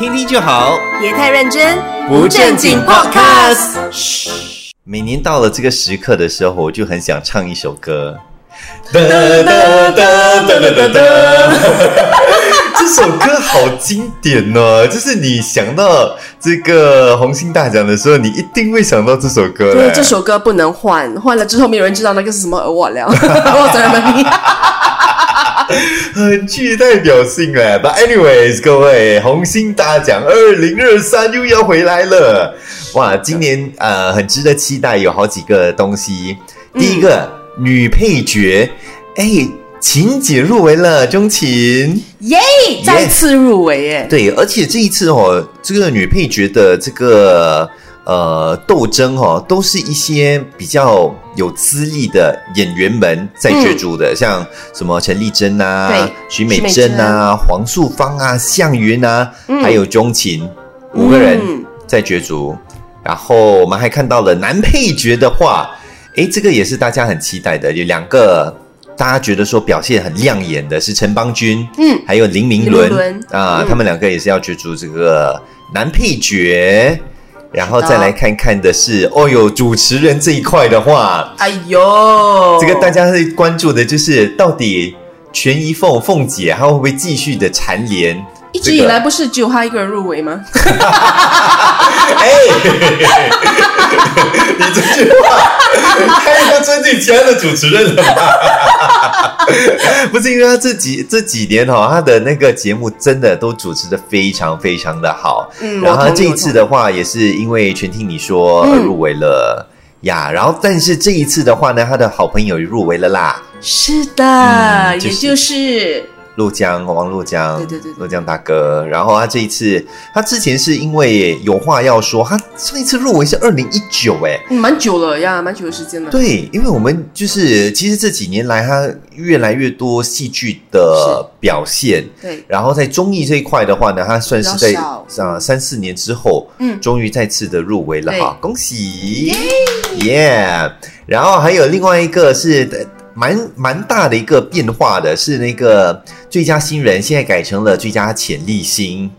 听听就好，别太认真，不正经 Podcast。嘘，每年到了这个时刻的时候，我就很想唱一首歌。哒哒哒哒哒哒哒。这首歌好经典哦，就是你想到这个红星大奖的时候，你一定会想到这首歌。对，这首歌不能换，换了之后没有人知道那个是什么，我了，我？很具代表性哎。But anyways，各位，红星大奖二零二三又要回来了。哇，今年呃很值得期待，有好几个东西。第一个女配角，哎。晴姐入围了，钟情耶，再次入围耶！对，而且这一次哦，这个女配角的这个呃斗争哦，都是一些比较有资历的演员们在角逐的，像什么陈丽珍啊、徐美珍啊、黄素芳啊、向云啊，还有钟情五个人在角逐。然后我们还看到了男配角的话，哎，这个也是大家很期待的，有两个。大家觉得说表现很亮眼的是陈邦君，嗯，还有林明伦。啊，他们两个也是要角逐这个男配角，然后再来看看的是，哦哟，主持人这一块的话，哎呦，这个大家会关注的就是到底全一凤凤姐她会不会继续的蝉联？一直以来不是只有他一个人入围吗？哎，你这句话太不尊敬其他的主持人了吧？不是因为他这几这几年哈，他的那个节目真的都主持的非常非常的好。嗯，然后他这一次的话，也是因为全听你说而入围了呀。然后，但是这一次的话呢，他的好朋友入围了啦。是的，也就是。陆江，王陆江，对对对，陆江大哥。然后他这一次，他之前是因为有话要说，他上一次入围是二零一九，哎，蛮久了呀，蛮久的时间了。对，因为我们就是其实这几年来，他越来越多戏剧的表现。对，然后在综艺这一块的话呢，他算是在啊三四年之后，嗯，终于再次的入围了哈，恭喜，耶！然后还有另外一个是。蛮蛮大的一个变化的，是那个最佳新人现在改成了最佳潜力新，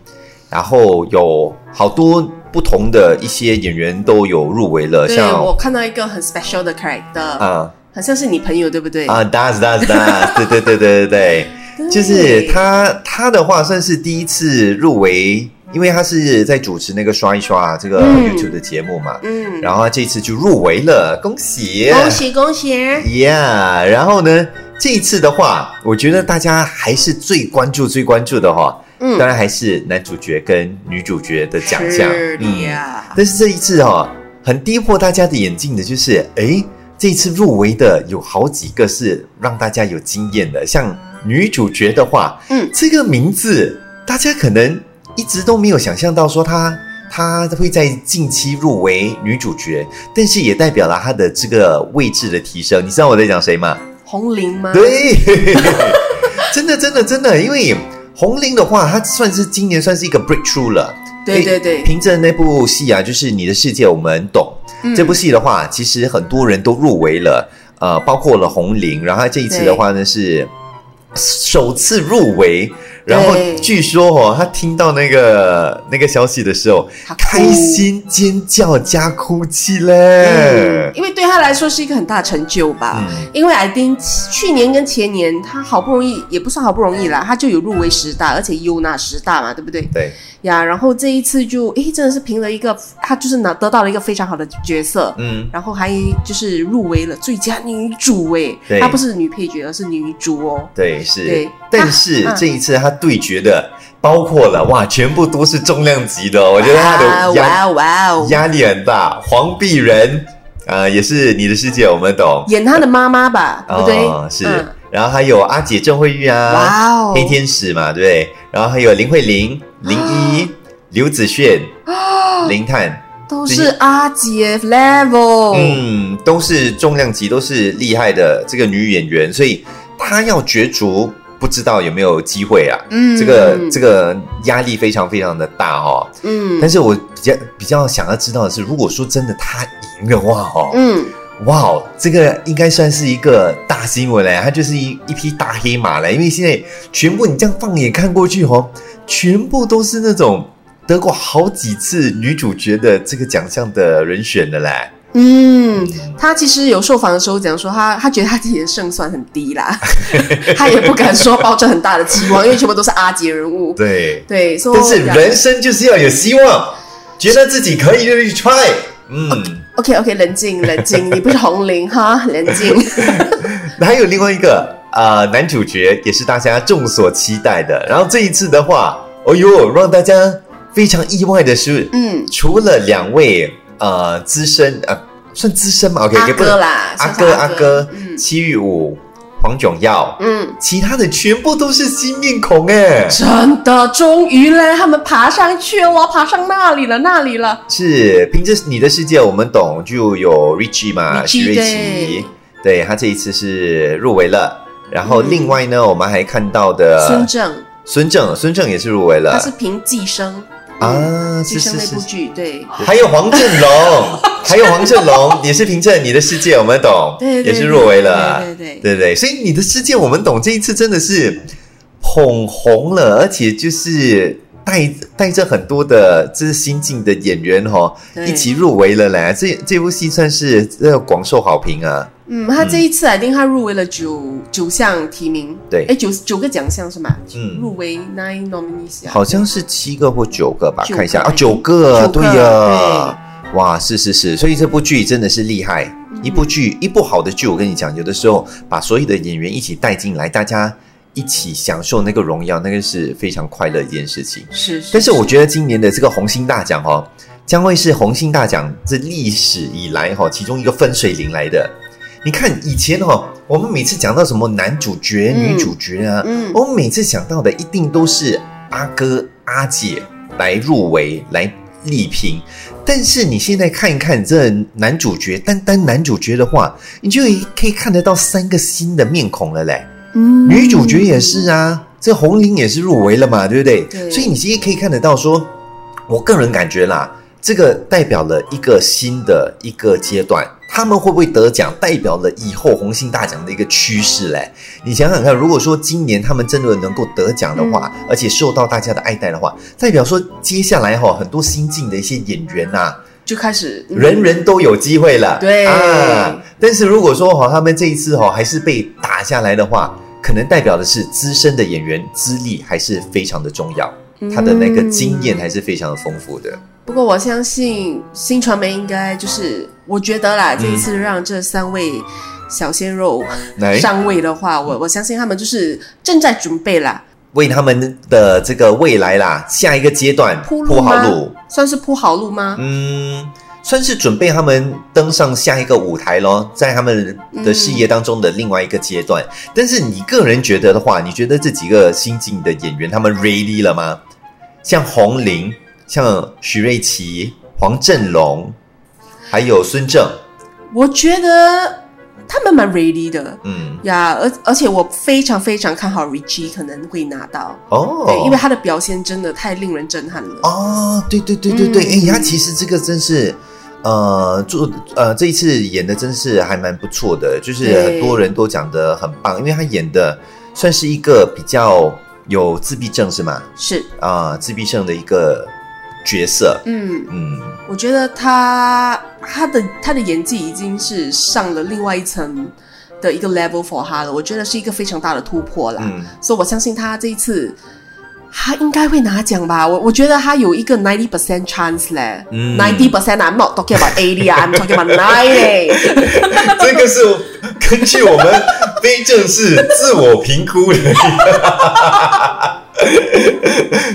然后有好多不同的一些演员都有入围了。像我看到一个很 special 的 character，啊，好像是你朋友对不对？啊，does does does，对对对对对对，就是他他的话算是第一次入围。因为他是在主持那个刷一刷这个 YouTube 的节目嘛，嗯，然后他这次就入围了，恭喜，恭喜恭喜，Yeah！然后呢，这一次的话，我觉得大家还是最关注、最关注的哈，嗯，当然还是男主角跟女主角的奖项，嗯，但是这一次哈，很跌破大家的眼镜的就是，哎，这一次入围的有好几个是让大家有经验的，像女主角的话，嗯，这个名字大家可能。一直都没有想象到说她她会在近期入围女主角，但是也代表了她的这个位置的提升。你知道我在讲谁吗？红玲吗？对，真的真的真的，因为红玲的话，她算是今年算是一个 breakthrough 了。对对对，凭着那部戏啊，就是《你的世界我们懂》这部戏的话，其实很多人都入围了，呃，包括了红玲，然后这一次的话呢是首次入围。然后据说哦，他听到那个那个消息的时候，开心尖叫加哭泣嘞。因为对他来说是一个很大成就吧。因为 I think 去年跟前年他好不容易也不算好不容易啦，他就有入围十大，而且优纳十大嘛，对不对？对。呀，然后这一次就诶，真的是凭了一个她就是拿得到了一个非常好的角色，嗯，然后还就是入围了最佳女主诶，她不是女配角，而是女主哦。对，是。对。但是这一次她对决的包括了哇，全部都是重量级的，我觉得他的压压力很大。黄碧仁呃，也是你的世界，我们懂。演他的妈妈吧，对不对？是。然后还有阿姐郑慧玉啊，哇哦，黑天使嘛，对不对？然后还有林慧玲、林一、刘子炫、林探，都是阿姐 level，嗯，都是重量级，都是厉害的这个女演员，所以她要角逐。不知道有没有机会啊？嗯，这个这个压力非常非常的大哦。嗯，但是我比较比较想要知道的是，如果说真的她赢的话哦，嗯，哇，这个应该算是一个大新闻嘞，她就是一一匹大黑马嘞，因为现在全部你这样放眼看过去哦，全部都是那种得过好几次女主角的这个奖项的人选的嘞。嗯，他其实有受访的时候讲说，他他觉得他自己的胜算很低啦，他也不敢说抱着很大的期望，因为全部都是阿杰人物。对对，但是人生就是要有希望，觉得自己可以就去 try。嗯，OK OK，冷静冷静，你不是红玲哈，冷静。还有另外一个啊，男主角也是大家众所期待的。然后这一次的话，哦呦，让大家非常意外的是，嗯，除了两位。呃，资深呃，算资深嘛？OK，阿哥啦，阿哥阿哥，七玉武、黄炯耀，嗯，其他的全部都是新面孔哎，真的，终于嘞，他们爬上去了，爬上那里了，那里了。是凭着你的世界，我们懂，就有 Richie 嘛，徐瑞奇，对他这一次是入围了。然后另外呢，我们还看到的孙正，孙正，孙正也是入围了，他是凭寄生。啊，寄生》那部，剧对，还有黄振龙，还有黄振龙也是凭着你的世界我们懂，对，也是入围了，对对对对，所以你的世界我们懂，这一次真的是捧红了，而且就是带带着很多的这是新晋的演员哈，一起入围了嘞，这这部戏算是要广受好评啊。嗯，他这一次来定他入围了九九项提名，对，哎九九个奖项是吗？嗯，入围 nine nominees，好像是七个或九个吧，看一下。啊，九个，对呀，哇，是是是，所以这部剧真的是厉害，一部剧一部好的剧，我跟你讲，有的时候把所有的演员一起带进来，大家一起享受那个荣耀，那个是非常快乐一件事情。是，但是我觉得今年的这个红星大奖哦，将会是红星大奖这历史以来哈其中一个分水岭来的。你看以前哈，我们每次讲到什么男主角、女主角啊，我们每次想到的一定都是阿哥、阿姐来入围、来力拼。但是你现在看一看这男主角，单单男主角的话，你就可以看得到三个新的面孔了嘞。嗯，女主角也是啊，这红玲也是入围了嘛，对不对？对。所以你其实可以看得到，说我个人感觉啦，这个代表了一个新的一个阶段。他们会不会得奖，代表了以后红星大奖的一个趋势嘞？你想想看，如果说今年他们真的能够得奖的话，而且受到大家的爱戴的话，代表说接下来哈很多新进的一些演员呐，就开始人人都有机会了。对啊，但是如果说哈他们这一次哈还是被打下来的话，可能代表的是资深的演员资历还是非常的重要，他的那个经验还是非常的丰富的。不过我相信新传媒应该就是，我觉得啦，这一次让这三位小鲜肉上位的话，我我相信他们就是正在准备啦，为他们的这个未来啦，下一个阶段铺好路，算是铺好路吗？嗯，算是准备他们登上下一个舞台咯，在他们的事业当中的另外一个阶段。但是你个人觉得的话，你觉得这几个新进的演员他们 ready 了吗？像红玲。像许瑞琪、黄振龙，还有孙正，我觉得他们蛮 ready 的，嗯。呀，而而且我非常非常看好 Richie 可能会拿到。哦，对，因为他的表现真的太令人震撼了。哦，对对对对对，哎，他其实这个真是呃做呃这一次演的真是还蛮不错的，就是很多人都讲的很棒，因为他演的算是一个比较有自闭症是吗？是。啊，自闭症的一个。角色，嗯。嗯，我觉得他他的他的演技已经是上了另外一层的一个 level for 他了，我觉得是一个非常大的突破啦，嗯，所以我相信他这一次他应该会拿奖吧，我我觉得他有一个 ninety percent chance 嘞，ninety percent I'm not talking about eighty I'm talking about ninety，这个是根据我们非正式自我评估的，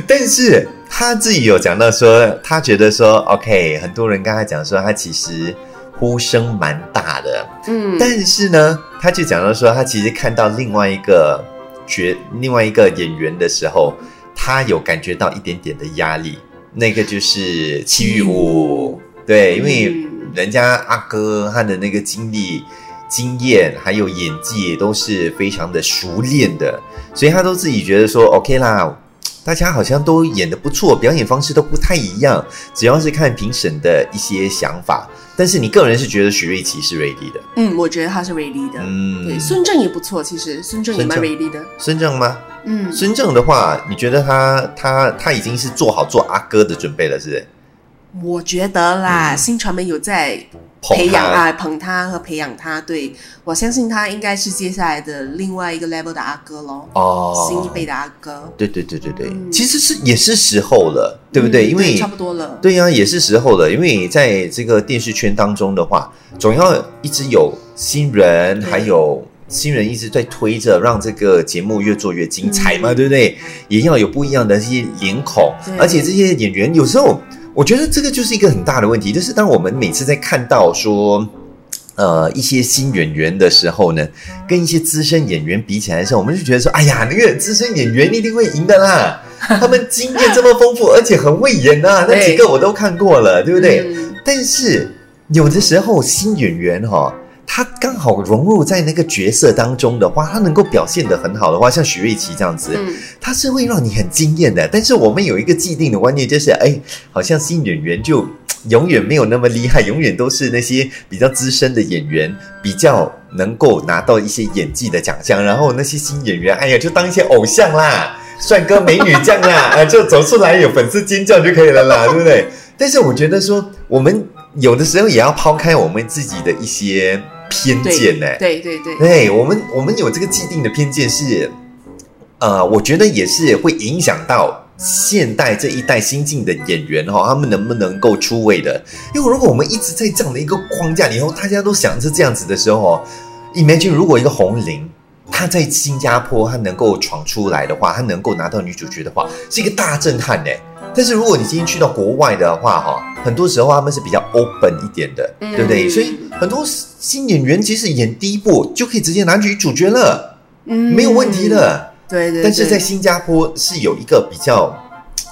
但是。他自己有讲到说，他觉得说，OK，很多人跟他讲说，他其实呼声蛮大的，嗯，但是呢，他就讲到说，他其实看到另外一个角，另外一个演员的时候，他有感觉到一点点的压力，那个就是戚玉武，对，因为人家阿哥他的那个经历、经验还有演技都是非常的熟练的，所以他都自己觉得说，OK 啦。大家好像都演的不错，表演方式都不太一样，只要是看评审的一些想法。但是你个人是觉得许瑞琪是 ready 的？嗯，我觉得他是 ready 的。嗯，对，孙正也不错，其实孙正也蛮 ready 的。孙正吗？嗯，孙正的话，你觉得他他他已经是做好做阿哥的准备了，是不是？我觉得啦，新传媒有在培养啊，捧他和培养他。对我相信他应该是接下来的另外一个 level 的阿哥喽。哦，新一辈的阿哥。对对对对对，其实是也是时候了，对不对？因为差不多了。对呀，也是时候了。因为在这个电视圈当中的话，总要一直有新人，还有新人一直在推着，让这个节目越做越精彩嘛，对不对？也要有不一样的一些脸孔，而且这些演员有时候。我觉得这个就是一个很大的问题，就是当我们每次在看到说，呃，一些新演员的时候呢，跟一些资深演员比起来的时候，我们就觉得说，哎呀，那个资深演员一定会赢的啦，他们经验这么丰富，而且很会演呐，那几个我都看过了，对不对？但是有的时候新演员哈。他刚好融入在那个角色当中的话，他能够表现的很好的话，像许瑞琪这样子，他是会让你很惊艳的。但是我们有一个既定的观念，就是哎，好像新演员就永远没有那么厉害，永远都是那些比较资深的演员比较能够拿到一些演技的奖项，然后那些新演员，哎呀，就当一些偶像啦，帅哥美女这样啦，啊，就走出来有粉丝尖叫就可以了啦，对不对？但是我觉得说，我们有的时候也要抛开我们自己的一些。偏见呢？对对对，对我们我们有这个既定的偏见是，呃，我觉得也是会影响到现代这一代新进的演员哈，他们能不能够出位的？因为如果我们一直在这样的一个框架里头，大家都想是这样子的时候，imagine 如果一个红伶她在新加坡她能够闯出来的话，她能够拿到女主角的话，是一个大震撼呢。但是如果你今天去到国外的话，哈，很多时候他们是比较 open 一点的，对不对？所以很多新演员其实演第一部就可以直接拿女主角了，嗯，没有问题的。对对。但是在新加坡是有一个比较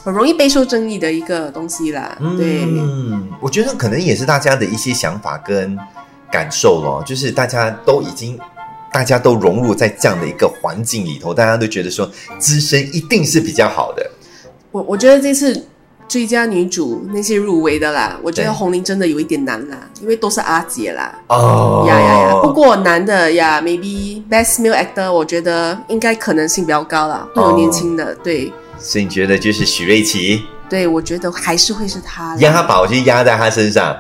很容易备受争议的一个东西啦。对，嗯，我觉得可能也是大家的一些想法跟感受咯，就是大家都已经大家都融入在这样的一个环境里头，大家都觉得说资深一定是比较好的。我我觉得这次最佳女主那些入围的啦，我觉得红玲真的有一点难啦，因为都是阿姐啦。哦呀呀呀！不过男的呀，maybe best male actor，我觉得应该可能性比较高了，会有年轻的。对，所以你觉得就是许瑞琪？对，我觉得还是会是他。压宝就压在他身上。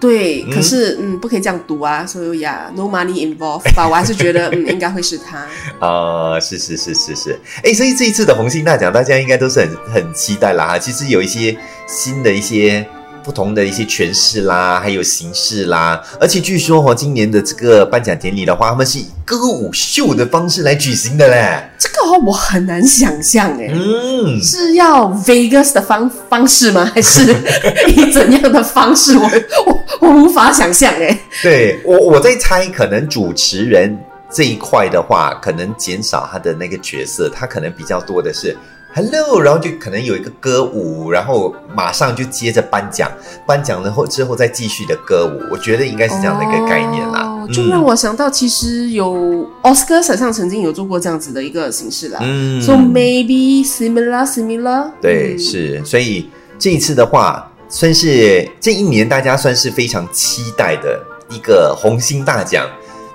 对，可是嗯，不可以这样读啊，所以呀，no money involved 吧，我还是觉得 嗯，应该会是他。啊，是是是是是，哎，所以这一次的红星大奖，大家应该都是很很期待啦哈。其实有一些新的一些。不同的一些诠释啦，还有形式啦，而且据说哈，今年的这个颁奖典礼的话，他们是以歌舞秀的方式来举行的嘞。这个我很难想象哎，嗯，是要 Vegas 的方方式吗？还是以怎样的方式？我我我无法想象哎。对我我在猜，可能主持人这一块的话，可能减少他的那个角色，他可能比较多的是。Hello，然后就可能有一个歌舞，然后马上就接着颁奖，颁奖了后之后再继续的歌舞，我觉得应该是这样的一个概念啦。就让我想到，其实有奥斯卡史上曾经有做过这样子的一个形式啦。嗯，So maybe similar, similar。对，是，所以这一次的话，算是这一年大家算是非常期待的一个红星大奖，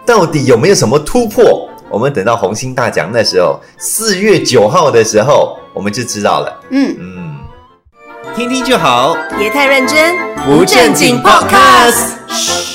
到底有没有什么突破？我们等到红星大奖那时候，四月九号的时候，我们就知道了。嗯。嗯，听听就好，别太认真，不正经 Podcast。